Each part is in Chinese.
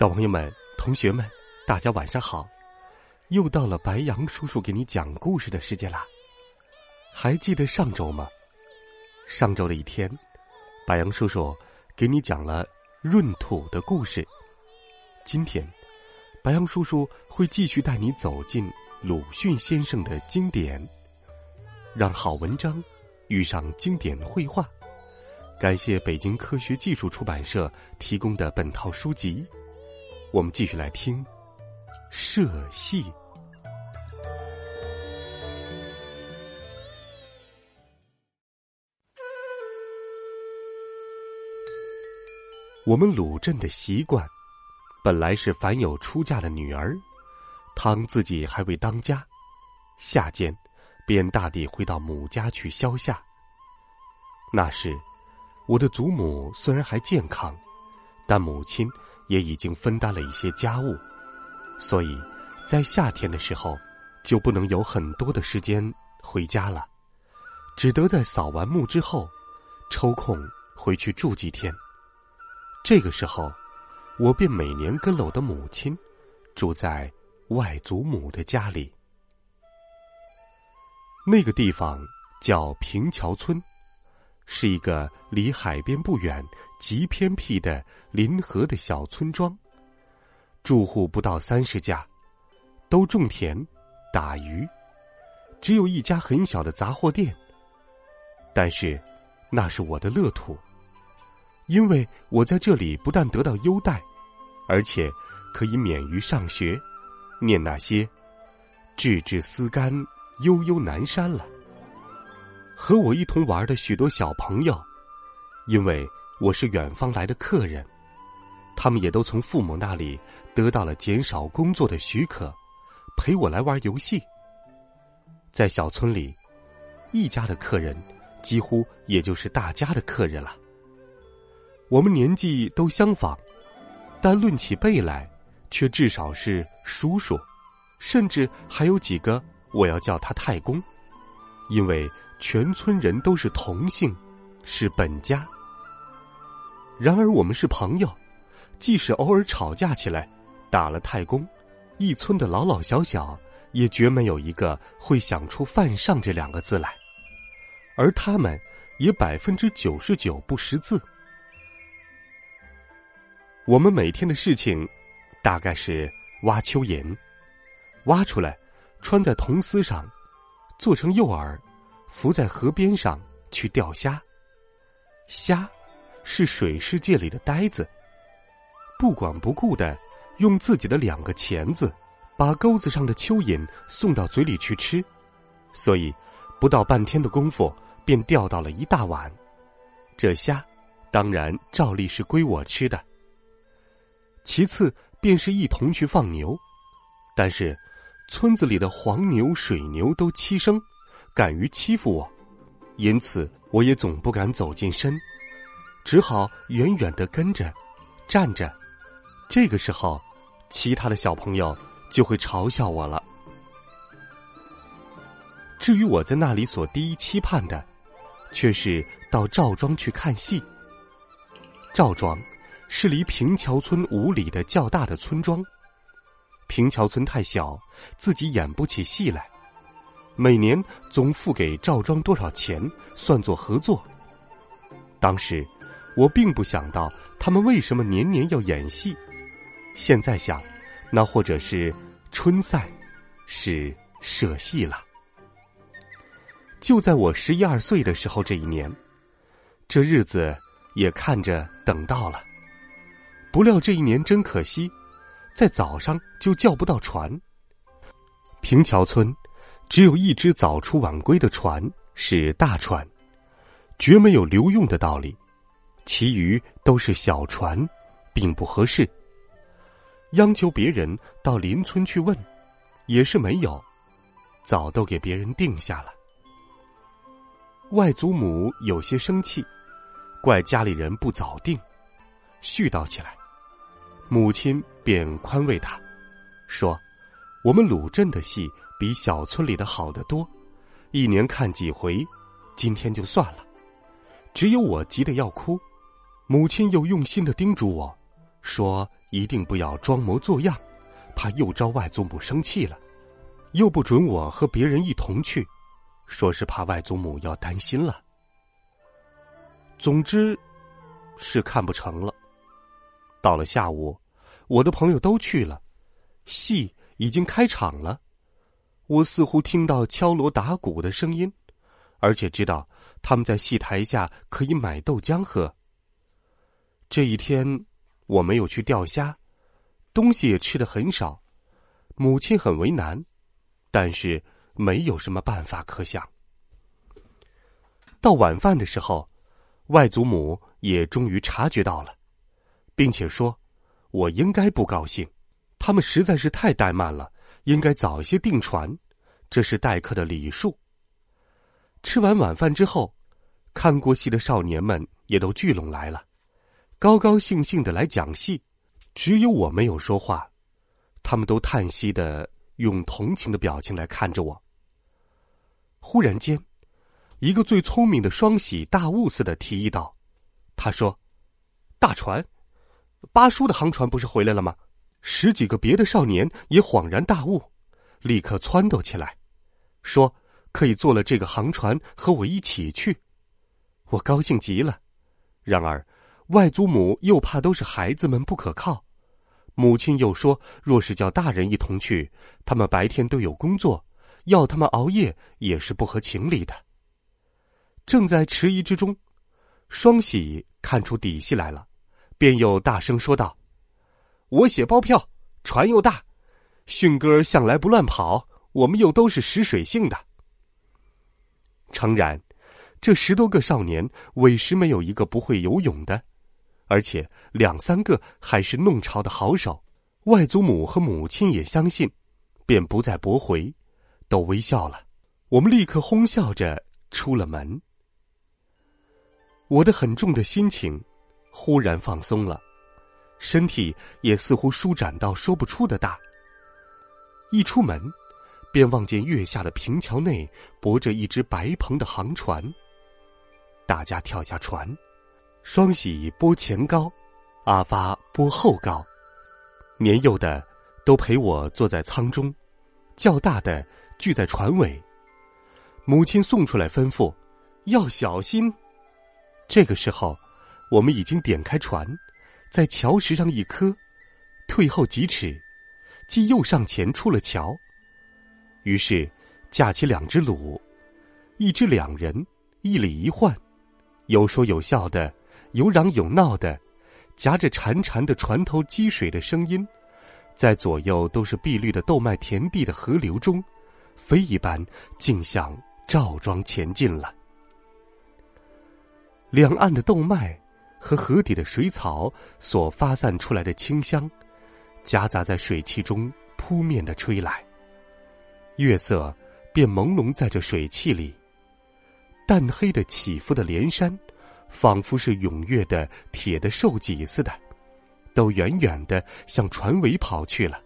小朋友们、同学们，大家晚上好！又到了白羊叔叔给你讲故事的时间啦。还记得上周吗？上周的一天，白羊叔叔给你讲了闰土的故事。今天，白羊叔叔会继续带你走进鲁迅先生的经典，让好文章遇上经典绘画。感谢北京科学技术出版社提供的本套书籍。我们继续来听社戏。我们鲁镇的习惯，本来是凡有出嫁的女儿，倘自己还未当家，夏间便大抵回到母家去消夏。那时，我的祖母虽然还健康，但母亲。也已经分担了一些家务，所以，在夏天的时候，就不能有很多的时间回家了，只得在扫完墓之后，抽空回去住几天。这个时候，我便每年跟了我的母亲，住在外祖母的家里。那个地方叫平桥村。是一个离海边不远、极偏僻的临河的小村庄，住户不到三十家，都种田、打鱼，只有一家很小的杂货店。但是，那是我的乐土，因为我在这里不但得到优待，而且可以免于上学，念那些“置之思甘，悠悠南山”了。和我一同玩的许多小朋友，因为我是远方来的客人，他们也都从父母那里得到了减少工作的许可，陪我来玩游戏。在小村里，一家的客人几乎也就是大家的客人了。我们年纪都相仿，但论起辈来，却至少是叔叔，甚至还有几个我要叫他太公，因为。全村人都是同姓，是本家。然而我们是朋友，即使偶尔吵架起来，打了太公，一村的老老小小也绝没有一个会想出“犯上”这两个字来，而他们也百分之九十九不识字。我们每天的事情，大概是挖蚯蚓，挖出来，穿在铜丝上，做成诱饵。浮在河边上去钓虾，虾是水世界里的呆子，不管不顾的用自己的两个钳子把钩子上的蚯蚓送到嘴里去吃，所以不到半天的功夫便钓到了一大碗。这虾当然照例是归我吃的。其次便是一同去放牛，但是村子里的黄牛、水牛都欺生。敢于欺负我，因此我也总不敢走近身，只好远远的跟着，站着。这个时候，其他的小朋友就会嘲笑我了。至于我在那里所第一期盼的，却是到赵庄去看戏。赵庄是离平桥村五里的较大的村庄，平桥村太小，自己演不起戏来。每年总付给赵庄多少钱，算作合作。当时我并不想到他们为什么年年要演戏，现在想，那或者是春赛，是社戏了。就在我十一二岁的时候，这一年，这日子也看着等到了。不料这一年真可惜，在早上就叫不到船。平桥村。只有一只早出晚归的船是大船，绝没有留用的道理。其余都是小船，并不合适。央求别人到邻村去问，也是没有，早都给别人定下了。外祖母有些生气，怪家里人不早定，絮叨起来。母亲便宽慰他，说：“我们鲁镇的戏比小村里的好得多，一年看几回，今天就算了。只有我急得要哭。”母亲又用心的叮嘱我，说：“一定不要装模作样，怕又招外祖母生气了。又不准我和别人一同去，说是怕外祖母要担心了。总之，是看不成了。”到了下午，我的朋友都去了，戏已经开场了。我似乎听到敲锣打鼓的声音，而且知道他们在戏台下可以买豆浆喝。这一天，我没有去钓虾，东西也吃的很少，母亲很为难，但是没有什么办法可想。到晚饭的时候，外祖母也终于察觉到了。并且说：“我应该不高兴，他们实在是太怠慢了，应该早些订船，这是待客的礼数。”吃完晚饭之后，看过戏的少年们也都聚拢来了，高高兴兴的来讲戏，只有我没有说话，他们都叹息的用同情的表情来看着我。忽然间，一个最聪明的双喜大悟似的提议道：“他说，大船。”八叔的航船不是回来了吗？十几个别的少年也恍然大悟，立刻撺掇起来，说可以坐了这个航船和我一起去。我高兴极了。然而，外祖母又怕都是孩子们不可靠，母亲又说，若是叫大人一同去，他们白天都有工作，要他们熬夜也是不合情理的。正在迟疑之中，双喜看出底细来了。便又大声说道：“我写包票，船又大，迅哥向来不乱跑，我们又都是识水性的。”诚然，这十多个少年委实没有一个不会游泳的，而且两三个还是弄潮的好手。外祖母和母亲也相信，便不再驳回，都微笑了。我们立刻哄笑着出了门。我的很重的心情。忽然放松了，身体也似乎舒展到说不出的大。一出门，便望见月下的平桥内泊着一只白篷的航船。大家跳下船，双喜拨前高，阿发拨后高，年幼的都陪我坐在舱中，较大的聚在船尾。母亲送出来吩咐，要小心。这个时候。我们已经点开船，在桥石上一磕，退后几尺，即又上前出了桥。于是架起两只橹，一只两人，一里一换，有说有笑的，有嚷有闹的，夹着潺潺的船头积水的声音，在左右都是碧绿的豆麦田地的河流中，飞一般竟向赵庄前进了。两岸的豆麦。和河底的水草所发散出来的清香，夹杂在水汽中扑面的吹来，月色便朦胧在这水汽里。淡黑的起伏的连山，仿佛是踊跃的铁的兽脊似的，都远远的向船尾跑去了。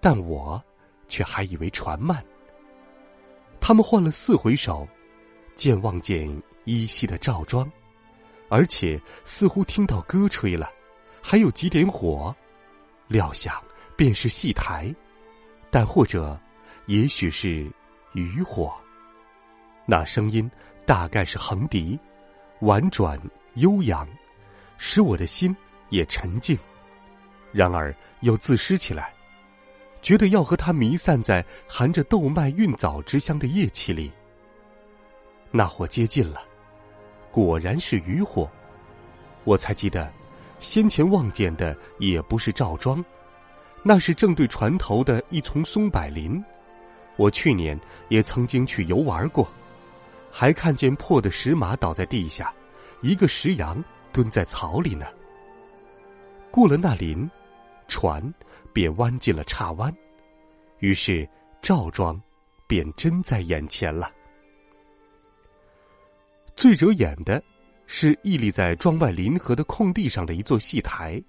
但我却还以为船慢。他们换了四回首，渐望见依稀的赵庄。而且似乎听到歌吹了，还有几点火，料想便是戏台，但或者，也许是渔火。那声音大概是横笛，婉转悠扬，使我的心也沉静，然而又自失起来，觉得要和它弥散在含着豆麦韵枣之香的夜气里。那火接近了。果然是渔火，我才记得，先前望见的也不是赵庄，那是正对船头的一丛松柏林。我去年也曾经去游玩过，还看见破的石马倒在地下，一个石羊蹲在草里呢。过了那林，船便弯进了岔湾，于是赵庄便真在眼前了。最惹眼的是屹立在庄外临河的空地上的一座戏台，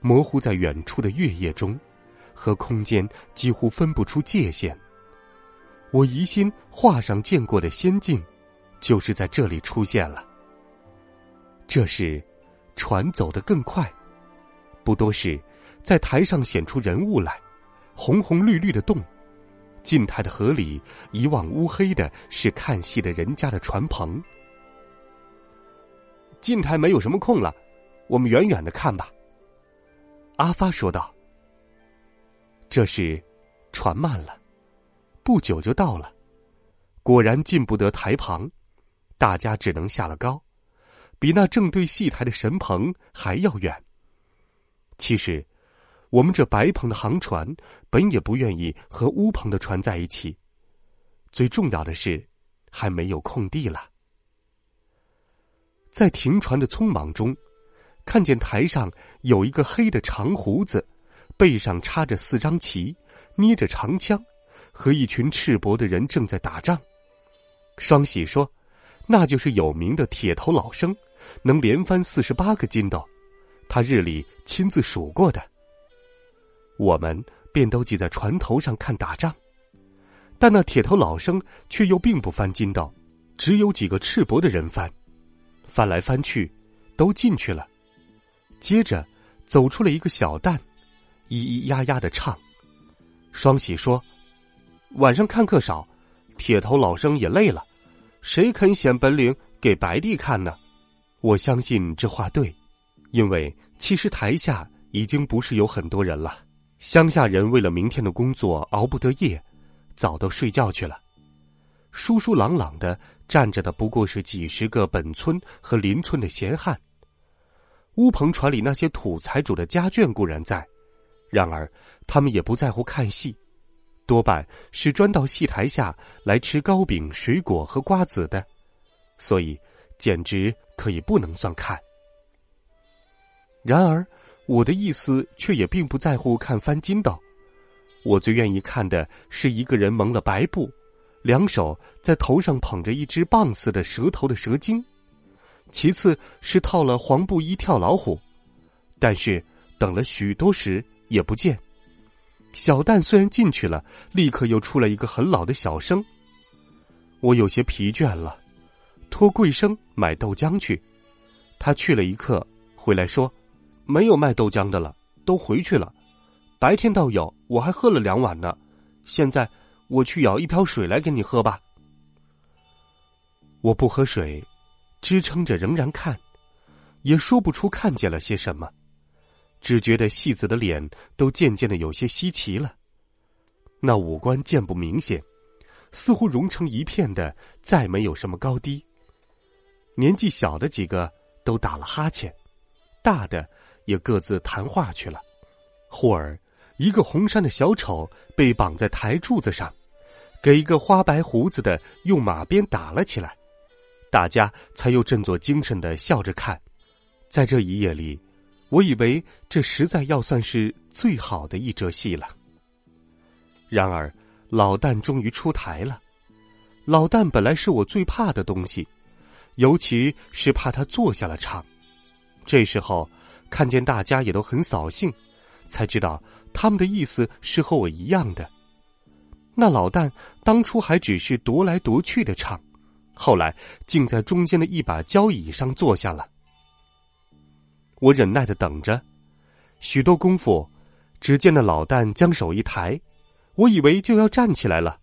模糊在远处的月夜中，和空间几乎分不出界限。我疑心画上见过的仙境，就是在这里出现了。这时，船走得更快，不多时，在台上显出人物来，红红绿绿的洞。近台的河里一望乌黑的，是看戏的人家的船棚。近台没有什么空了，我们远远的看吧。阿发说道。这时，船慢了，不久就到了。果然进不得台旁，大家只能下了高，比那正对戏台的神棚还要远。其实。我们这白棚的航船本也不愿意和乌篷的船在一起。最重要的是，还没有空地了。在停船的匆忙中，看见台上有一个黑的长胡子，背上插着四张旗，捏着长枪，和一群赤膊的人正在打仗。双喜说：“那就是有名的铁头老生，能连翻四十八个筋斗，他日里亲自数过的。”我们便都挤在船头上看打仗，但那铁头老生却又并不翻筋斗，只有几个赤膊的人翻，翻来翻去，都进去了。接着走出了一个小旦，咿咿呀呀的唱。双喜说：“晚上看客少，铁头老生也累了，谁肯显本领给白帝看呢？”我相信这话对，因为其实台下已经不是有很多人了。乡下人为了明天的工作熬不得夜，早都睡觉去了。疏疏朗朗的站着的不过是几十个本村和邻村的闲汉。乌篷船里那些土财主的家眷固然在，然而他们也不在乎看戏，多半是专到戏台下来吃糕饼、水果和瓜子的，所以简直可以不能算看。然而。我的意思却也并不在乎看翻筋斗，我最愿意看的是一个人蒙了白布，两手在头上捧着一只棒似的蛇头的蛇精，其次是套了黄布衣跳老虎，但是等了许多时也不见。小旦虽然进去了，立刻又出来一个很老的小生。我有些疲倦了，托贵生买豆浆去，他去了一刻，回来说。没有卖豆浆的了，都回去了。白天倒有，我还喝了两碗呢。现在我去舀一瓢水来给你喝吧。我不喝水，支撑着仍然看，也说不出看见了些什么，只觉得戏子的脸都渐渐的有些稀奇了。那五官渐不明显，似乎融成一片的，再没有什么高低。年纪小的几个都打了哈欠，大的。也各自谈话去了。忽而，一个红衫的小丑被绑在台柱子上，给一个花白胡子的用马鞭打了起来。大家才又振作精神的笑着看。在这一夜里，我以为这实在要算是最好的一折戏了。然而，老旦终于出台了。老旦本来是我最怕的东西，尤其是怕他坐下了唱。这时候。看见大家也都很扫兴，才知道他们的意思是和我一样的。那老旦当初还只是踱来踱去的唱，后来竟在中间的一把交椅上坐下了。我忍耐的等着，许多功夫，只见那老旦将手一抬，我以为就要站起来了，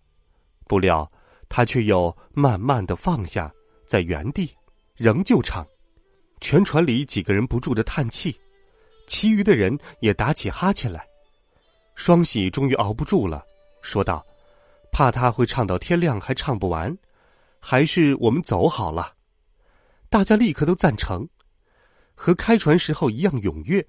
不料他却又慢慢的放下，在原地，仍旧唱。全船里几个人不住的叹气，其余的人也打起哈欠来。双喜终于熬不住了，说道：“怕他会唱到天亮还唱不完，还是我们走好了。”大家立刻都赞成，和开船时候一样踊跃。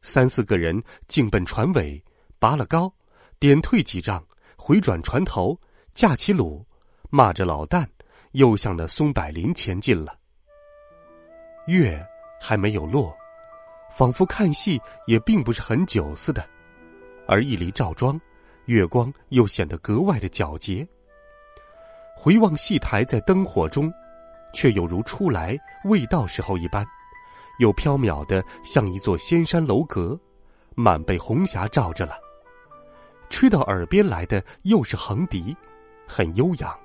三四个人径奔船尾，拔了篙，点退几丈，回转船头，架起橹，骂着老旦，又向那松柏林前进了。月还没有落，仿佛看戏也并不是很久似的。而一离赵庄，月光又显得格外的皎洁。回望戏台，在灯火中，却有如初来未到时候一般，又飘渺的像一座仙山楼阁，满被红霞罩着了。吹到耳边来的又是横笛，很悠扬。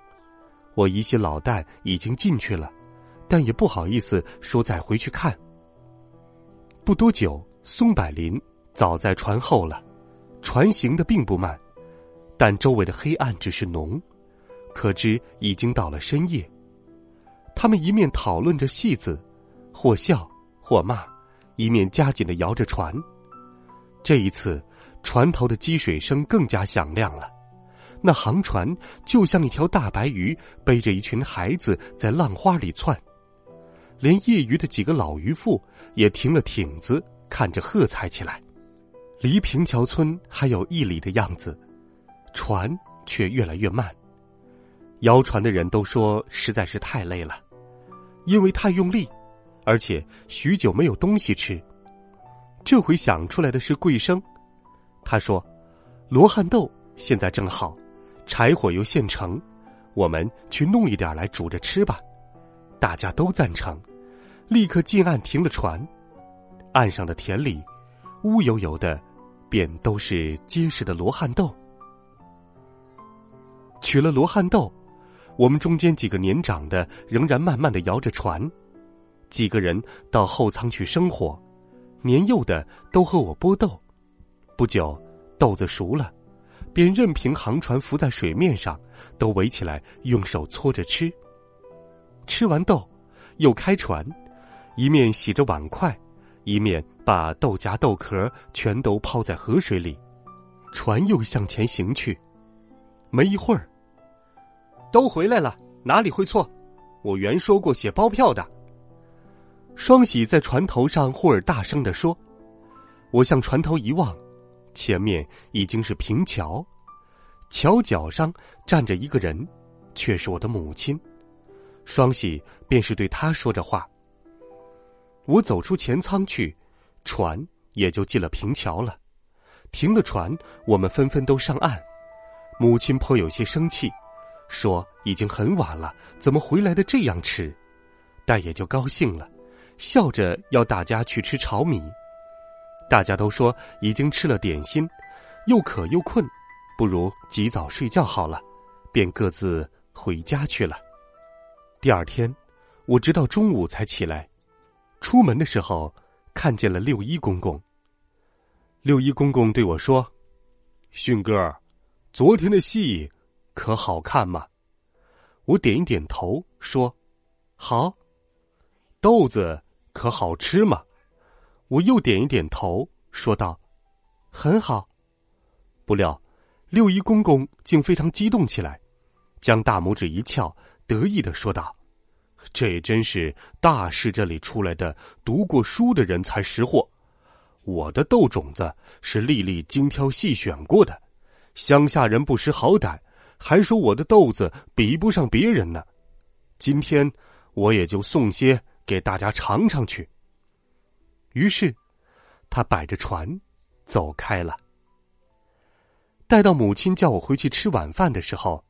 我一些老旦已经进去了，但也不好意思说再回去看。不多久，松柏林早在船后了，船行的并不慢，但周围的黑暗只是浓，可知已经到了深夜。他们一面讨论着戏子，或笑或骂，一面加紧的摇着船。这一次，船头的积水声更加响亮了。那航船就像一条大白鱼，背着一群孩子在浪花里窜。连业余的几个老渔妇也停了艇子，看着喝彩起来。离平桥村还有一里的样子，船却越来越慢。摇船的人都说实在是太累了，因为太用力，而且许久没有东西吃。这回想出来的是桂生，他说：“罗汉豆现在正好。”柴火又现成，我们去弄一点来煮着吃吧。大家都赞成，立刻进岸停了船。岸上的田里，乌油油的，便都是结实的罗汉豆。取了罗汉豆，我们中间几个年长的仍然慢慢的摇着船，几个人到后舱去生火，年幼的都和我剥豆。不久，豆子熟了。便任凭航船浮在水面上，都围起来用手搓着吃。吃完豆，又开船，一面洗着碗筷，一面把豆荚豆壳全都抛在河水里，船又向前行去。没一会儿，都回来了，哪里会错？我原说过写包票的。双喜在船头上忽而大声的说：“我向船头一望。”前面已经是平桥，桥脚上站着一个人，却是我的母亲。双喜便是对他说着话。我走出前舱去，船也就进了平桥了。停了船，我们纷纷都上岸。母亲颇有些生气，说已经很晚了，怎么回来的这样迟？但也就高兴了，笑着要大家去吃炒米。大家都说已经吃了点心，又渴又困，不如及早睡觉好了，便各自回家去了。第二天，我直到中午才起来，出门的时候看见了六一公公。六一公公对我说：“迅哥，昨天的戏可好看吗？”我点一点头，说：“好。”豆子可好吃吗？我又点一点头，说道：“很好。”不料，六一公公竟非常激动起来，将大拇指一翘，得意的说道：“这也真是大师这里出来的读过书的人才识货。我的豆种子是粒粒精挑细选过的，乡下人不识好歹，还说我的豆子比不上别人呢。今天我也就送些给大家尝尝去。”于是，他摆着船走开了。待到母亲叫我回去吃晚饭的时候，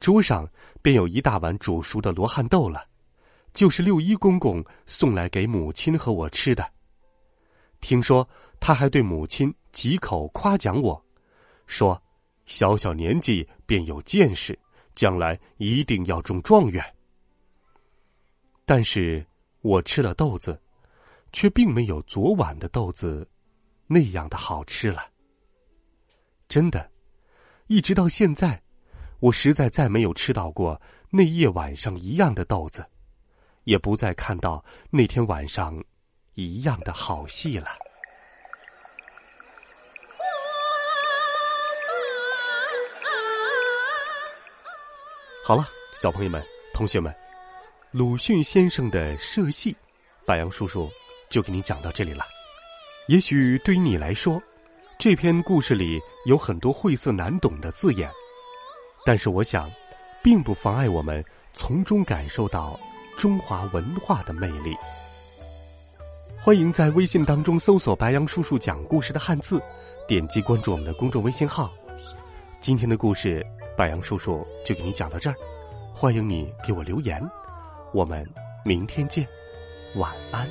桌上便有一大碗煮熟的罗汉豆了，就是六一公公送来给母亲和我吃的。听说他还对母亲几口夸奖我，说：“小小年纪便有见识，将来一定要中状元。”但是我吃了豆子。却并没有昨晚的豆子那样的好吃了。真的，一直到现在，我实在再没有吃到过那夜晚上一样的豆子，也不再看到那天晚上一样的好戏了。好了，小朋友们、同学们，鲁迅先生的社戏，白杨叔叔。就给你讲到这里了。也许对于你来说，这篇故事里有很多晦涩难懂的字眼，但是我想并不妨碍我们从中感受到中华文化的魅力。欢迎在微信当中搜索白杨叔叔讲故事的汉字点击关注我们的公众微信号。今天的故事白杨叔叔就给你讲到这儿欢迎你给我留言我们明天见晚安。